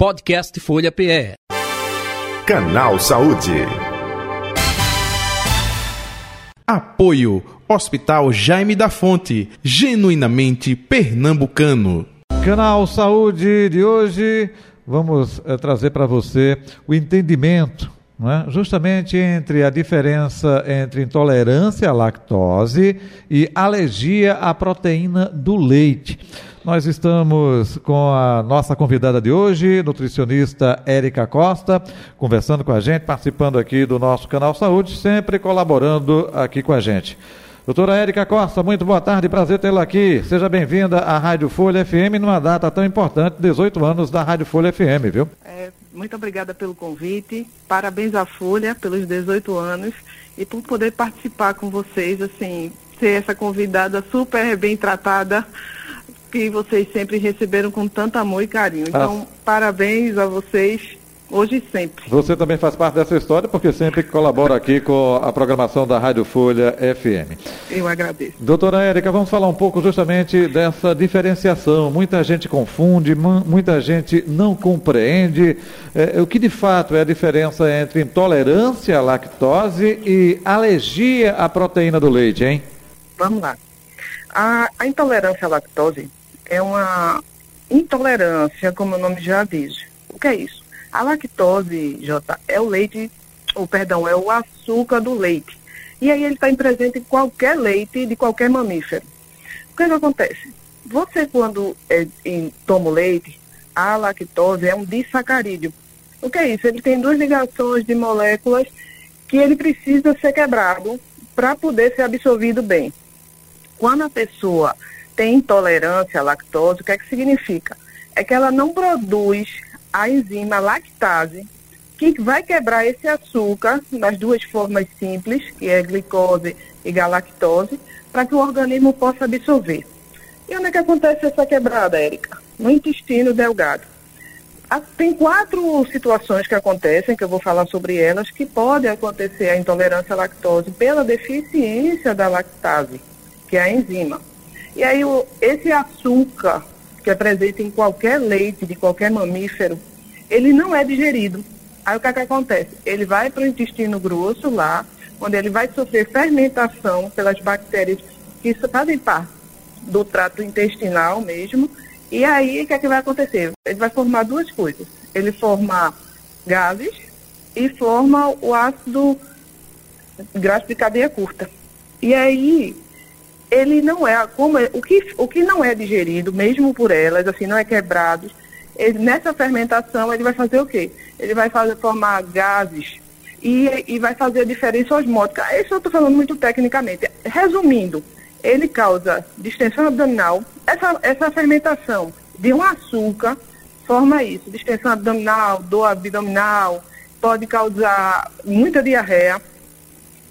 Podcast Folha PE. Canal Saúde. Apoio Hospital Jaime da Fonte, genuinamente pernambucano. Canal Saúde de hoje, vamos é, trazer para você o entendimento é? justamente entre a diferença entre intolerância à lactose e alergia à proteína do leite. Nós estamos com a nossa convidada de hoje, nutricionista Érica Costa, conversando com a gente, participando aqui do nosso canal Saúde, sempre colaborando aqui com a gente. Doutora Érica Costa, muito boa tarde, prazer tê-la aqui. Seja bem-vinda à Rádio Folha FM numa data tão importante, 18 anos da Rádio Folha FM, viu? É, muito obrigada pelo convite, parabéns à Folha pelos 18 anos e por poder participar com vocês, assim, ser essa convidada super bem tratada que vocês sempre receberam com tanto amor e carinho. Então, ah. parabéns a vocês Hoje e sempre. Você também faz parte dessa história porque sempre colabora aqui com a programação da Rádio Folha FM. Eu agradeço. Doutora Érica, vamos falar um pouco justamente dessa diferenciação. Muita gente confunde, muita gente não compreende é, o que de fato é a diferença entre intolerância à lactose e alergia à proteína do leite, hein? Vamos lá. A, a intolerância à lactose é uma intolerância, como o nome já diz. O que é isso? A lactose, Jota, é o leite, ou perdão, é o açúcar do leite. E aí ele está presente em qualquer leite de qualquer mamífero. O que, é que acontece? Você quando é, em, toma o leite, a lactose é um disacarídeo. O que é isso? Ele tem duas ligações de moléculas que ele precisa ser quebrado para poder ser absorvido bem. Quando a pessoa tem intolerância à lactose, o que é que significa? É que ela não produz a enzima lactase, que vai quebrar esse açúcar nas duas formas simples, que é glicose e galactose, para que o organismo possa absorver. E onde é que acontece essa quebrada, Érica? No intestino delgado. Tem quatro situações que acontecem, que eu vou falar sobre elas, que pode acontecer a intolerância à lactose pela deficiência da lactase, que é a enzima. E aí o, esse açúcar que é presente em qualquer leite de qualquer mamífero, ele não é digerido. Aí o que, é que acontece? Ele vai para o intestino grosso lá, onde ele vai sofrer fermentação pelas bactérias que fazem parte do trato intestinal mesmo. E aí o que, é que vai acontecer? Ele vai formar duas coisas. Ele forma gases e forma o ácido graxo de cadeia curta. E aí ele não é, como é, o, que, o que não é digerido, mesmo por elas, assim, não é quebrado, ele, nessa fermentação ele vai fazer o quê? Ele vai fazer, formar gases e, e vai fazer a diferença osmótica. Isso eu estou falando muito tecnicamente. Resumindo, ele causa distensão abdominal, essa, essa fermentação de um açúcar forma isso, distensão abdominal, dor abdominal, pode causar muita diarreia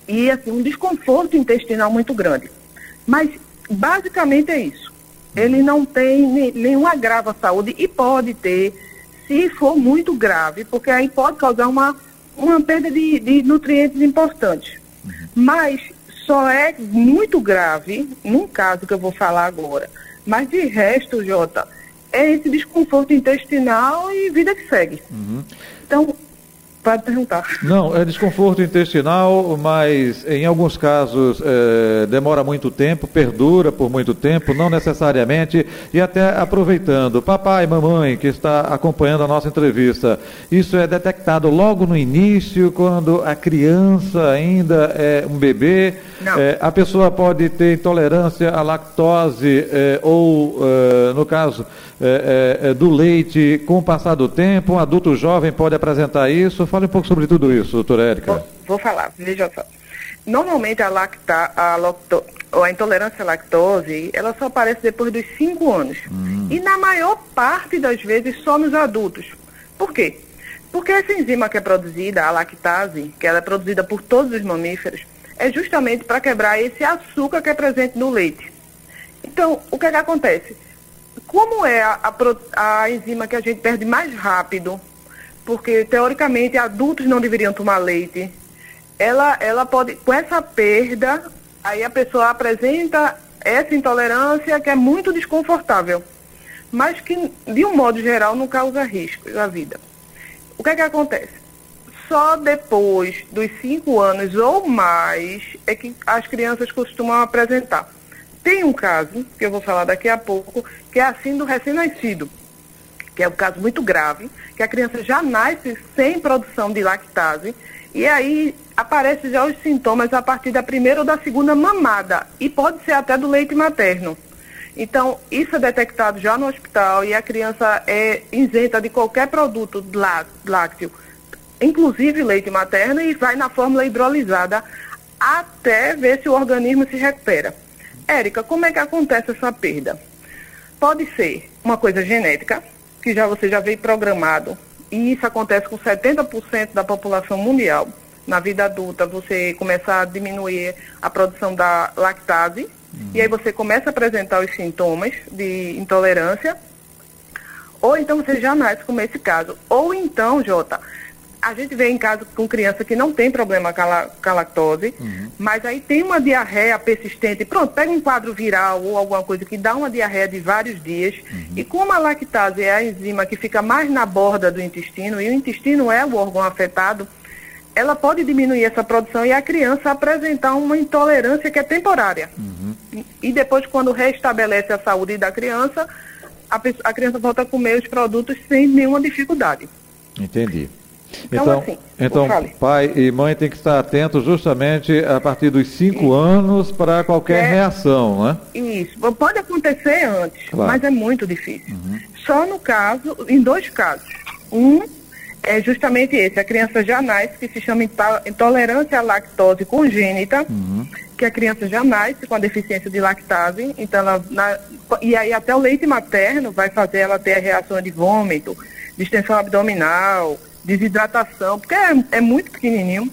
e assim, um desconforto intestinal muito grande. Mas basicamente é isso. Ele não tem nenhum agravo à saúde e pode ter, se for muito grave, porque aí pode causar uma, uma perda de, de nutrientes importantes. Uhum. Mas só é muito grave, num caso que eu vou falar agora. Mas de resto, Jota, é esse desconforto intestinal e vida que segue. Uhum. Então, Pode perguntar. Não, é desconforto intestinal, mas em alguns casos é, demora muito tempo, perdura por muito tempo, não necessariamente. E até aproveitando, papai e mamãe que está acompanhando a nossa entrevista, isso é detectado logo no início, quando a criança ainda é um bebê. É, a pessoa pode ter intolerância à lactose é, ou, é, no caso é, é, do leite com o passar do tempo. Um adulto jovem pode apresentar isso. Fale um pouco sobre tudo isso, doutora Érica. Vou, vou falar, veja só. Normalmente a, lacta, a, lacto, a intolerância à lactose, ela só aparece depois dos 5 anos. Hum. E na maior parte das vezes só nos adultos. Por quê? Porque essa enzima que é produzida, a lactase, que ela é produzida por todos os mamíferos, é justamente para quebrar esse açúcar que é presente no leite. Então, o que, é que acontece? Como é a, a, a enzima que a gente perde mais rápido porque teoricamente adultos não deveriam tomar leite. Ela, ela pode, com essa perda, aí a pessoa apresenta essa intolerância que é muito desconfortável. mas que, de um modo geral, não causa risco à vida. O que é que acontece? Só depois dos cinco anos ou mais é que as crianças costumam apresentar. Tem um caso, que eu vou falar daqui a pouco, que é assim do recém-nascido, que é um caso muito grave, que a criança já nasce sem produção de lactase, e aí aparecem já os sintomas a partir da primeira ou da segunda mamada, e pode ser até do leite materno. Então, isso é detectado já no hospital e a criança é isenta de qualquer produto lácteo, inclusive leite materno, e vai na fórmula hidrolisada até ver se o organismo se recupera. Érica, como é que acontece essa perda? Pode ser uma coisa genética, que já você já veio programado, e isso acontece com 70% da população mundial. Na vida adulta, você começa a diminuir a produção da lactase, uhum. e aí você começa a apresentar os sintomas de intolerância, ou então você já nasce com esse caso. Ou então, Jota, a gente vê em casa com criança que não tem problema com a, com a lactose, uhum. mas aí tem uma diarreia persistente. Pronto, pega um quadro viral ou alguma coisa que dá uma diarreia de vários dias. Uhum. E como a lactase é a enzima que fica mais na borda do intestino, e o intestino é o órgão afetado, ela pode diminuir essa produção e a criança apresentar uma intolerância que é temporária. Uhum. E, depois, quando restabelece a saúde da criança, a, a criança volta a comer os produtos sem nenhuma dificuldade. Entendi. Então, então, assim, então pai e mãe tem que estar atentos justamente a partir dos cinco anos para qualquer é, reação, né? Isso. Pode acontecer antes, claro. mas é muito difícil. Uhum. Só no caso, em dois casos. Um é justamente esse, a criança já nasce, que se chama intolerância à lactose congênita, uhum. que a criança já nasce com a deficiência de lactase, então ela, na, e aí até o leite materno vai fazer ela ter a reação de vômito, distensão abdominal, desidratação, porque é, é muito pequenininho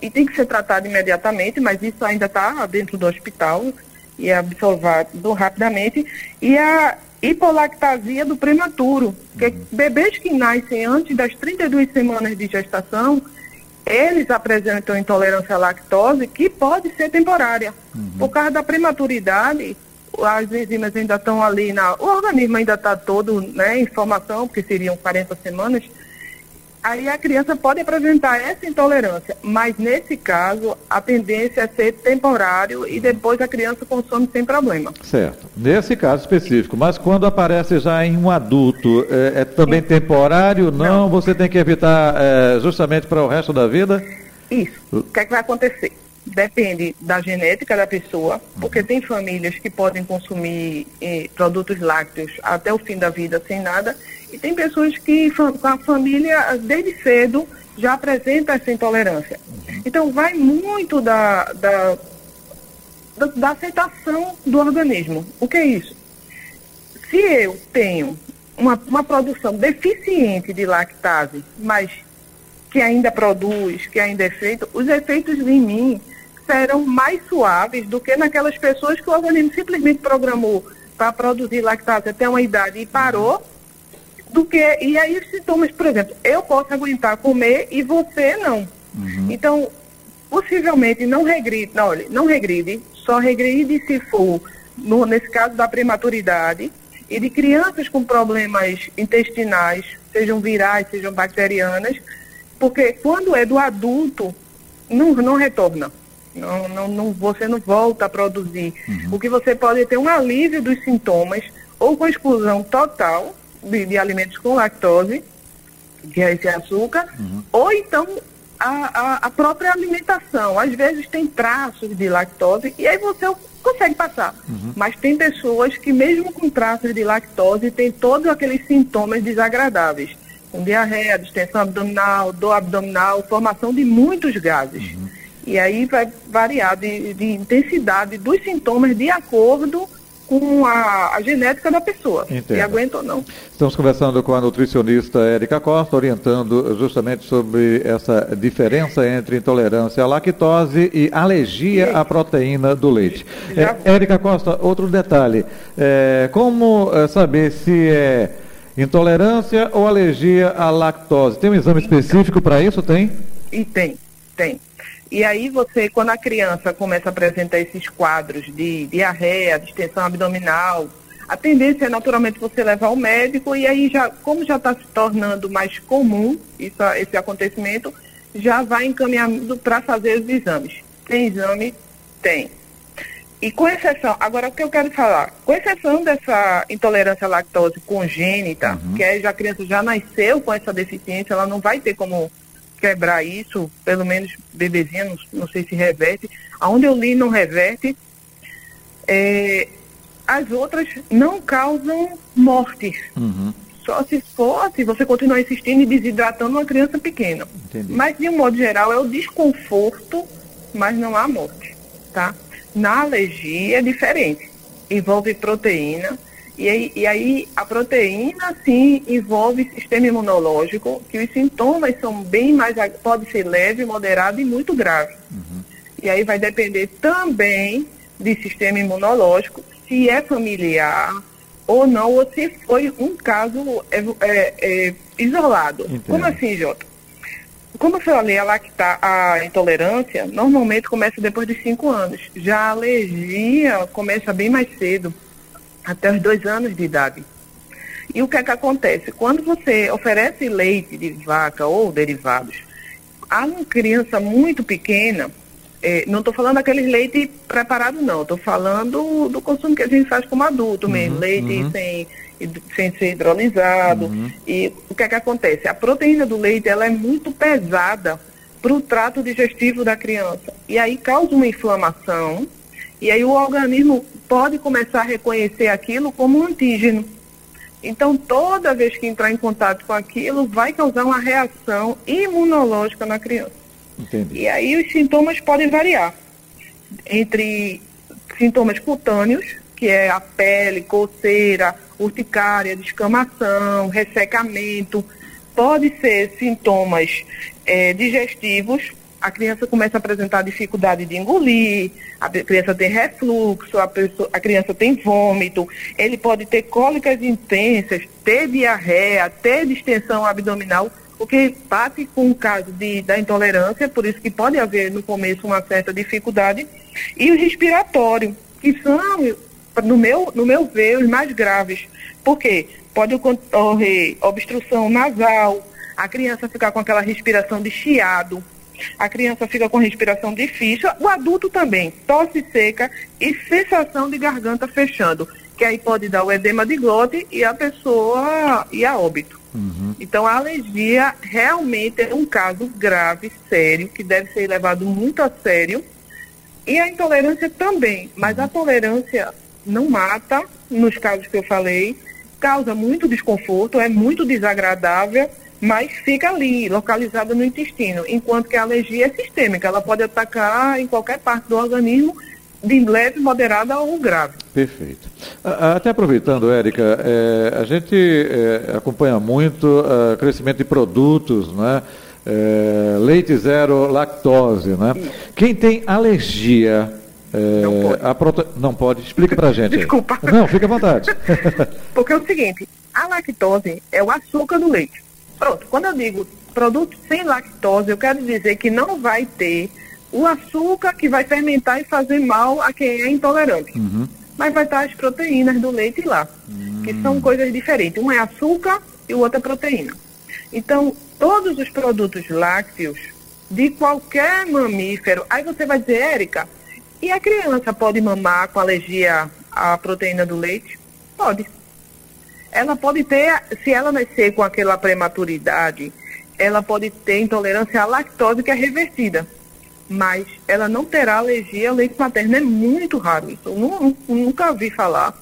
e tem que ser tratado imediatamente, mas isso ainda está dentro do hospital e é absorvido rapidamente. E a hipolactasia do prematuro, que uhum. bebês que nascem antes das 32 semanas de gestação, eles apresentam intolerância à lactose que pode ser temporária. Uhum. Por causa da prematuridade, as enzimas ainda estão ali, na, o organismo ainda está todo né, em formação, porque seriam 40 semanas, aí a criança pode apresentar essa intolerância, mas nesse caso a tendência é ser temporário e depois a criança consome sem problema. Certo. Nesse caso específico, mas quando aparece já em um adulto, é, é também Sim. temporário? Não, Não, você tem que evitar é, justamente para o resto da vida? Isso. O que é que vai acontecer? Depende da genética da pessoa, porque uhum. tem famílias que podem consumir eh, produtos lácteos até o fim da vida sem nada, e tem pessoas que com a família desde cedo já apresenta essa intolerância. Uhum. Então vai muito da, da, da, da aceitação do organismo. O que é isso? Se eu tenho uma, uma produção deficiente de lactase, mas que ainda produz, que ainda é feito, os efeitos em mim serão mais suaves do que naquelas pessoas que o organismo simplesmente programou para produzir lactase até uma idade e parou, do que e aí os sintomas, por exemplo, eu posso aguentar comer e você não. Uhum. Então, possivelmente não regride, não, olha, não regride, só regride se for, no, nesse caso da prematuridade, e de crianças com problemas intestinais, sejam virais, sejam bacterianas, porque quando é do adulto, não, não retorna. Não, não, não, você não volta a produzir. Uhum. O que você pode é ter um alívio dos sintomas ou com exclusão total de, de alimentos com lactose, que é esse açúcar, uhum. ou então a, a, a, própria alimentação. Às vezes tem traços de lactose e aí você consegue passar. Uhum. Mas tem pessoas que mesmo com traços de lactose tem todos aqueles sintomas desagradáveis. Com diarreia, distensão abdominal, dor abdominal, formação de muitos gases. Uhum. E aí vai variar de, de intensidade dos sintomas de acordo com a, a, genética da pessoa, Entendo. se aguenta ou não. Estamos conversando com a nutricionista Érica Costa, orientando justamente sobre essa diferença entre intolerância à lactose e alergia à proteína do leite. É, Érica Costa, outro detalhe, é, como é, saber se é intolerância ou alergia à lactose? Tem um exame específico para isso? Tem? E tem, tem. E aí você, quando a criança começa a apresentar esses quadros de diarreia, distensão abdominal, a tendência é naturalmente você levar ao médico e aí já, como já está se tornando mais comum isso, esse acontecimento, já vai encaminhando para fazer os exames. Tem exame? Tem. E com exceção, agora o que eu quero falar, com exceção dessa intolerância à lactose congênita, uhum. que é, a criança já nasceu com essa deficiência, ela não vai ter como quebrar isso, pelo menos bebezinha, não, não sei se reverte. Aonde eu li não reverte. É, as outras não causam morte. Uhum. Só se for, se você continuar insistindo e desidratando uma criança pequena. Entendi. Mas, de um modo geral, é o desconforto, mas não há morte, tá? Na alergia é diferente. Envolve proteína, e aí, e aí, a proteína, sim, envolve sistema imunológico, que os sintomas são bem mais, pode ser leve, moderado e muito grave. Uhum. E aí vai depender também de sistema imunológico, se é familiar ou não, ou se foi um caso é, é, é, isolado. Entendo. Como assim, Jota? Como eu falei, a lactar, a intolerância normalmente começa depois de 5 anos. Já a alergia começa bem mais cedo até os dois anos de idade. E o que é que acontece? Quando você oferece leite de vaca ou derivados a uma criança muito pequena, é, não estou falando daqueles leite preparado não, estou falando do consumo que a gente faz como adulto mesmo, uhum, leite uhum. Sem, sem ser hidrolisado. Uhum. E o que é que acontece? A proteína do leite ela é muito pesada para o trato digestivo da criança. E aí causa uma inflamação, e aí o organismo pode começar a reconhecer aquilo como um antígeno. Então, toda vez que entrar em contato com aquilo, vai causar uma reação imunológica na criança. Entendi. E aí os sintomas podem variar entre sintomas cutâneos, que é a pele, coceira, urticária, descamação, ressecamento. Pode ser sintomas é, digestivos, a criança começa a apresentar dificuldade de engolir, a criança tem refluxo, a, pessoa, a criança tem vômito, ele pode ter cólicas intensas, ter diarreia, ter distensão abdominal, o que bate com o caso de, da intolerância, por isso que pode haver no começo uma certa dificuldade, e o respiratório, que são, no meu, no meu ver, os mais graves. Por quê? Pode ocorrer obstrução nasal, a criança ficar com aquela respiração de chiado, a criança fica com respiração difícil, o adulto também, tosse seca e sensação de garganta fechando, que aí pode dar o edema de glote e a pessoa e a óbito. Uhum. Então a alergia realmente é um caso grave, sério, que deve ser levado muito a sério. E a intolerância também, mas a tolerância não mata, nos casos que eu falei, causa muito desconforto, é muito desagradável mas fica ali, localizada no intestino, enquanto que a alergia é sistêmica, ela pode atacar em qualquer parte do organismo, de leve, moderada ou grave. Perfeito. Até aproveitando, Érica, é, a gente é, acompanha muito o crescimento de produtos, né? É, leite zero lactose, né? Quem tem alergia é, não pode. A prote... Não pode. Explica pra gente. Desculpa. Não, fica à vontade. Porque é o seguinte, a lactose é o açúcar do leite. Pronto, quando eu digo produto sem lactose, eu quero dizer que não vai ter o açúcar que vai fermentar e fazer mal a quem é intolerante. Uhum. Mas vai estar as proteínas do leite lá, uhum. que são coisas diferentes. Um é açúcar e o outro é proteína. Então, todos os produtos lácteos de qualquer mamífero, aí você vai dizer, Érica, e a criança pode mamar com alergia à proteína do leite? Pode ela pode ter, se ela nascer com aquela prematuridade, ela pode ter intolerância à lactose que é revertida. Mas ela não terá alergia ao leite materno. É muito raro isso. Eu nunca ouvi falar.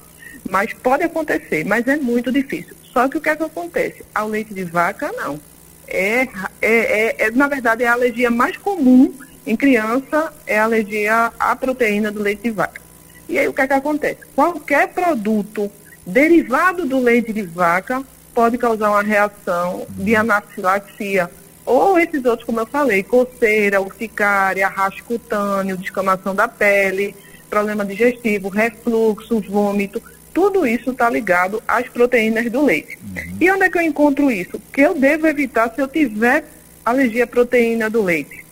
Mas pode acontecer, mas é muito difícil. Só que o que é que acontece? Ao leite de vaca, não. É, é, é, é na verdade, é a alergia mais comum em criança, é a alergia à proteína do leite de vaca. E aí o que é que acontece? Qualquer produto derivado do leite de vaca pode causar uma reação de anafilaxia. Ou esses outros, como eu falei, coceira, urticária, rasgo cutâneo, descamação da pele, problema digestivo, refluxo, vômito, tudo isso está ligado às proteínas do leite. Uhum. E onde é que eu encontro isso? Que eu devo evitar se eu tiver alergia à proteína do leite.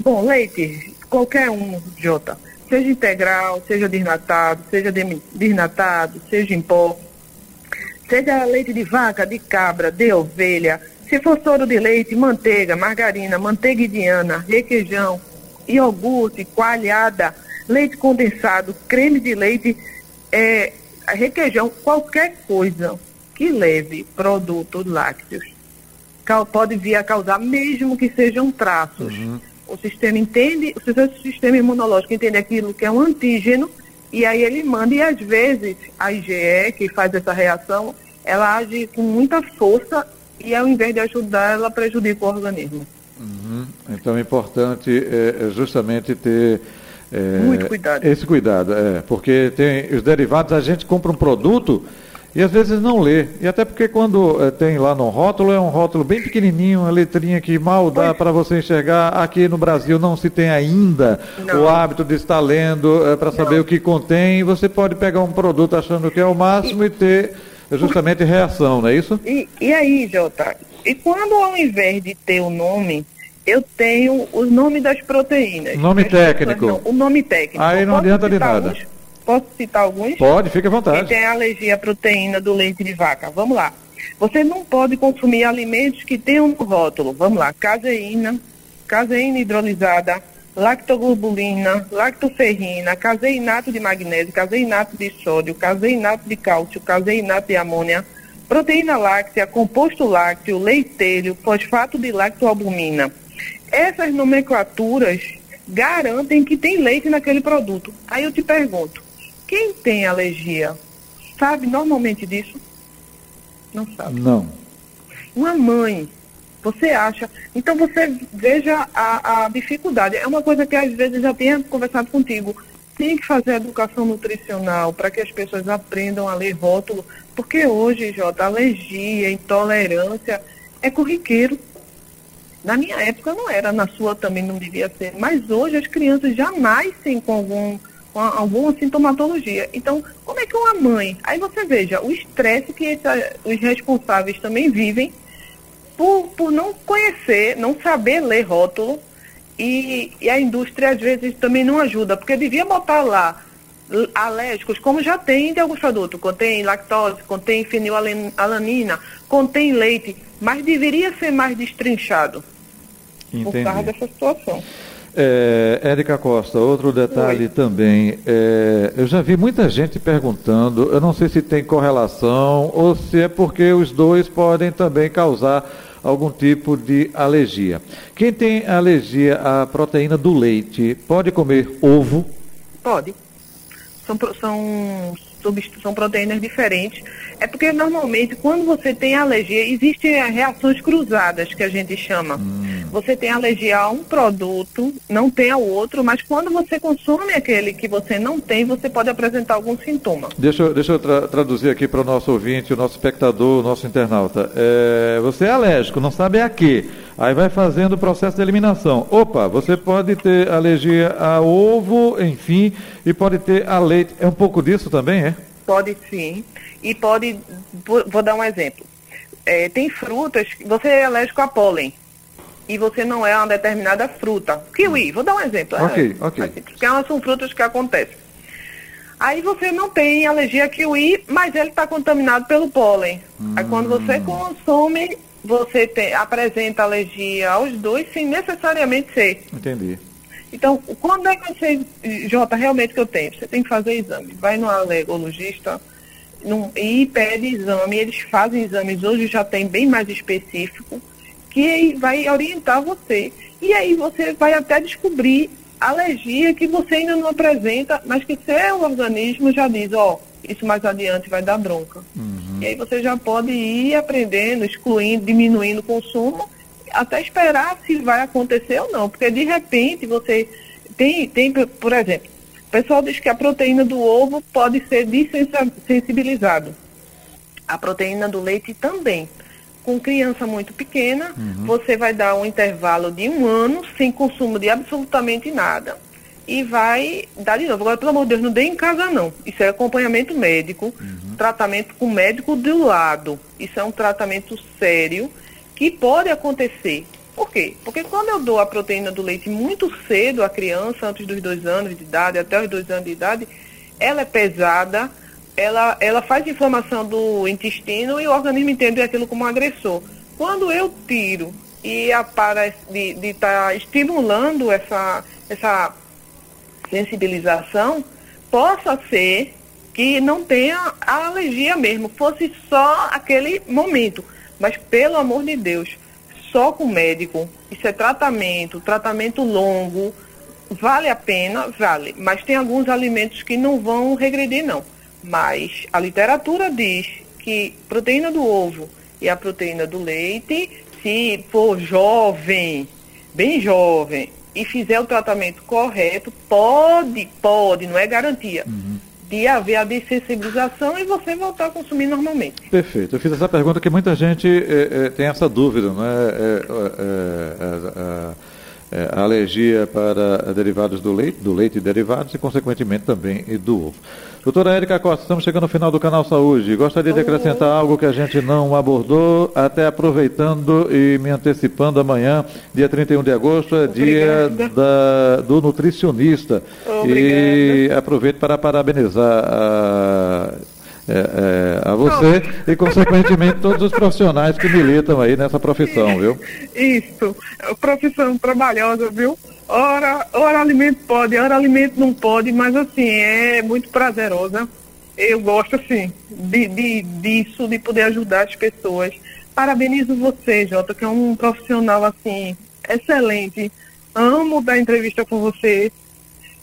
Bom, leite, qualquer um, Jota seja integral, seja desnatado, seja desnatado, seja em pó, seja leite de vaca, de cabra, de ovelha, se for soro de leite, manteiga, margarina, manteiga indiana, requeijão, iogurte, coalhada, leite condensado, creme de leite, é, requeijão, qualquer coisa que leve produtos lácteos pode vir a causar, mesmo que sejam traços. Uhum. O sistema entende, o sistema imunológico entende aquilo que é um antígeno e aí ele manda, e às vezes a IgE, que faz essa reação, ela age com muita força e ao invés de ajudar, ela prejudica o organismo. Uhum. Então é importante é, é justamente ter é, muito cuidado. Esse cuidado, é, porque tem os derivados, a gente compra um produto e às vezes não lê. E até porque quando é, tem lá no rótulo, é um rótulo bem pequenininho, uma letrinha que mal dá para você enxergar. Aqui no Brasil não se tem ainda não. o hábito de estar lendo é, para saber o que contém. Você pode pegar um produto achando que é o máximo e, e ter justamente reação, não é isso? E, e aí, Jota, e quando ao invés de ter o nome, eu tenho o nome das proteínas. Nome técnico. Não, o nome técnico. Aí não adianta de nada. Alguns? Posso citar alguns? Pode, fique à vontade. Quem tem alergia à proteína do leite de vaca. Vamos lá. Você não pode consumir alimentos que tenham no rótulo. Vamos lá. Caseína, caseína hidrolisada, lactoglobulina, lactoferrina, caseinato de magnésio, caseinato de sódio, caseinato de cálcio, caseinato de amônia, proteína láctea, composto lácteo, leitelho, fosfato de lactoalbumina. Essas nomenclaturas garantem que tem leite naquele produto. Aí eu te pergunto, quem tem alergia sabe normalmente disso? Não sabe. Não. Uma mãe, você acha. Então você veja a, a dificuldade. É uma coisa que às vezes já tenho conversado contigo. Tem que fazer educação nutricional para que as pessoas aprendam a ler rótulo, porque hoje, Jota, alergia, intolerância é corriqueiro. Na minha época não era, na sua também não devia ser, mas hoje as crianças já nascem com algum alguma sintomatologia. Então, como é que uma mãe? Aí você veja o estresse que essa, os responsáveis também vivem por, por não conhecer, não saber ler rótulo e, e a indústria às vezes também não ajuda, porque devia botar lá alérgicos, como já tem de alguns produtos, contém lactose, contém fenilalanina, contém leite, mas deveria ser mais destrinchado Entendi. por causa dessa situação. É, Érica Costa, outro detalhe Oi. também. É, eu já vi muita gente perguntando, eu não sei se tem correlação ou se é porque os dois podem também causar algum tipo de alergia. Quem tem alergia à proteína do leite pode comer ovo? Pode. São, são são proteínas diferentes. É porque normalmente quando você tem alergia, existem reações cruzadas que a gente chama. Hum. Você tem alergia a um produto, não tem ao outro, mas quando você consome aquele que você não tem, você pode apresentar algum sintoma. Deixa, eu, deixa eu tra traduzir aqui para o nosso ouvinte, o nosso espectador, o nosso internauta. É, você é alérgico, não sabe a quê? Aí vai fazendo o processo de eliminação. Opa, você pode ter alergia a ovo, enfim, e pode ter a leite. É um pouco disso também, é? Pode sim. E pode, vou dar um exemplo. É, tem frutas, você é alérgico a pólen e você não é uma determinada fruta. Kiwi, vou dar um exemplo. Ok, é, ok. Porque elas são frutas que acontecem. Aí você não tem alergia a kiwi, mas ele está contaminado pelo pólen. Hum. Aí quando você hum. consome, você tem, apresenta alergia aos dois sem necessariamente ser. Entendi. Então, quando é que você, Jota, realmente que eu tenho? Você tem que fazer exame. Vai no alergologista num, e pede exame. Eles fazem exames, hoje já tem bem mais específico, que vai orientar você. E aí você vai até descobrir alergia que você ainda não apresenta, mas que seu organismo já diz, ó, oh, isso mais adiante vai dar bronca. Uhum. E aí você já pode ir aprendendo, excluindo, diminuindo o consumo até esperar se vai acontecer ou não. Porque de repente você tem, tem por exemplo, o pessoal diz que a proteína do ovo pode ser desensibilizado. A proteína do leite também. Com criança muito pequena, uhum. você vai dar um intervalo de um ano sem consumo de absolutamente nada e vai dar de novo. Agora, pelo amor de Deus, não dê em casa não. Isso é acompanhamento médico, uhum. tratamento com médico do lado. Isso é um tratamento sério que pode acontecer. Por quê? Porque quando eu dou a proteína do leite muito cedo à criança, antes dos dois anos de idade, até os dois anos de idade, ela é pesada, ela, ela faz inflamação do intestino e o organismo entende aquilo como um agressor. Quando eu tiro e a para de estar tá estimulando essa, essa sensibilização, possa ser que não tenha a alergia mesmo, fosse só aquele momento. Mas pelo amor de Deus, só com médico, isso é tratamento, tratamento longo, vale a pena, vale. Mas tem alguns alimentos que não vão regredir não. Mas a literatura diz que proteína do ovo e a proteína do leite, se for jovem, bem jovem, e fizer o tratamento correto, pode, pode, não é garantia. Uhum. De haver a dessensibilização e você voltar a consumir normalmente. Perfeito. Eu fiz essa pergunta que muita gente é, é, tem essa dúvida, não é? é é, a alergia para derivados do leite, do leite e derivados e, consequentemente, também do ovo. Doutora Érica Costa, estamos chegando ao final do Canal Saúde. Gostaria de acrescentar algo que a gente não abordou, até aproveitando e me antecipando amanhã, dia 31 de agosto, é dia da, do nutricionista. Obrigada. E aproveito para parabenizar a é, é, a você e, consequentemente, todos os profissionais que militam aí nessa profissão, viu? Isso, profissão trabalhosa, viu? Ora, ora alimento pode, ora alimento não pode, mas assim, é muito prazerosa. Eu gosto, assim, de, de, disso, de poder ajudar as pessoas. Parabenizo você, Jota, que é um profissional, assim, excelente. Amo dar entrevista com você.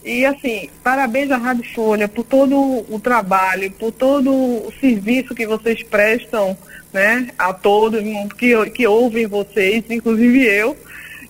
E assim, parabéns à Rádio Folha por todo o trabalho, por todo o serviço que vocês prestam né, a todos que, que ouvem vocês, inclusive eu.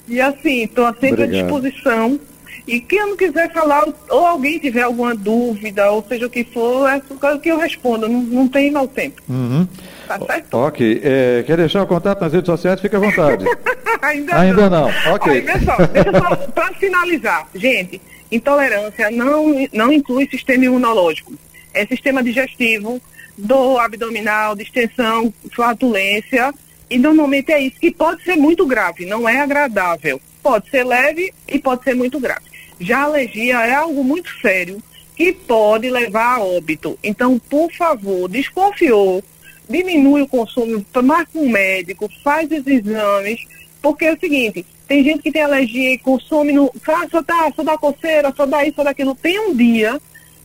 E assim, estou sempre Obrigado. à disposição. E quem não quiser falar, ou alguém tiver alguma dúvida, ou seja o que for, é o que eu respondo, não, não tem mau tempo. Uhum. Tá certo? Ok. É, quer deixar o contato nas redes sociais? Fique à vontade. Ainda, Ainda não. não. Ok. Olha, só, deixa só, para finalizar, gente, Intolerância não, não inclui sistema imunológico. É sistema digestivo, dor abdominal, distensão, flatulência. E normalmente é isso, que pode ser muito grave, não é agradável. Pode ser leve e pode ser muito grave. Já alergia é algo muito sério que pode levar a óbito. Então, por favor, desconfiou, diminui o consumo, marca um médico, faz os exames, porque é o seguinte, tem gente que tem alergia e consome, no, ah, só, dá, só dá coceira, só dá isso, só dá aquilo. Tem um dia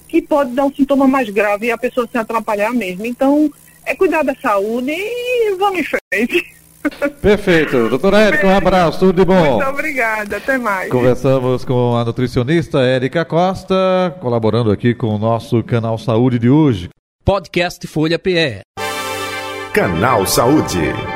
que pode dar um sintoma mais grave e a pessoa se atrapalhar mesmo. Então, é cuidar da saúde e vamos em frente. Perfeito. Doutora Érica, um abraço, tudo de bom. Muito obrigada, até mais. Conversamos com a nutricionista Érica Costa, colaborando aqui com o nosso canal Saúde de hoje. Podcast Folha PE. Canal Saúde.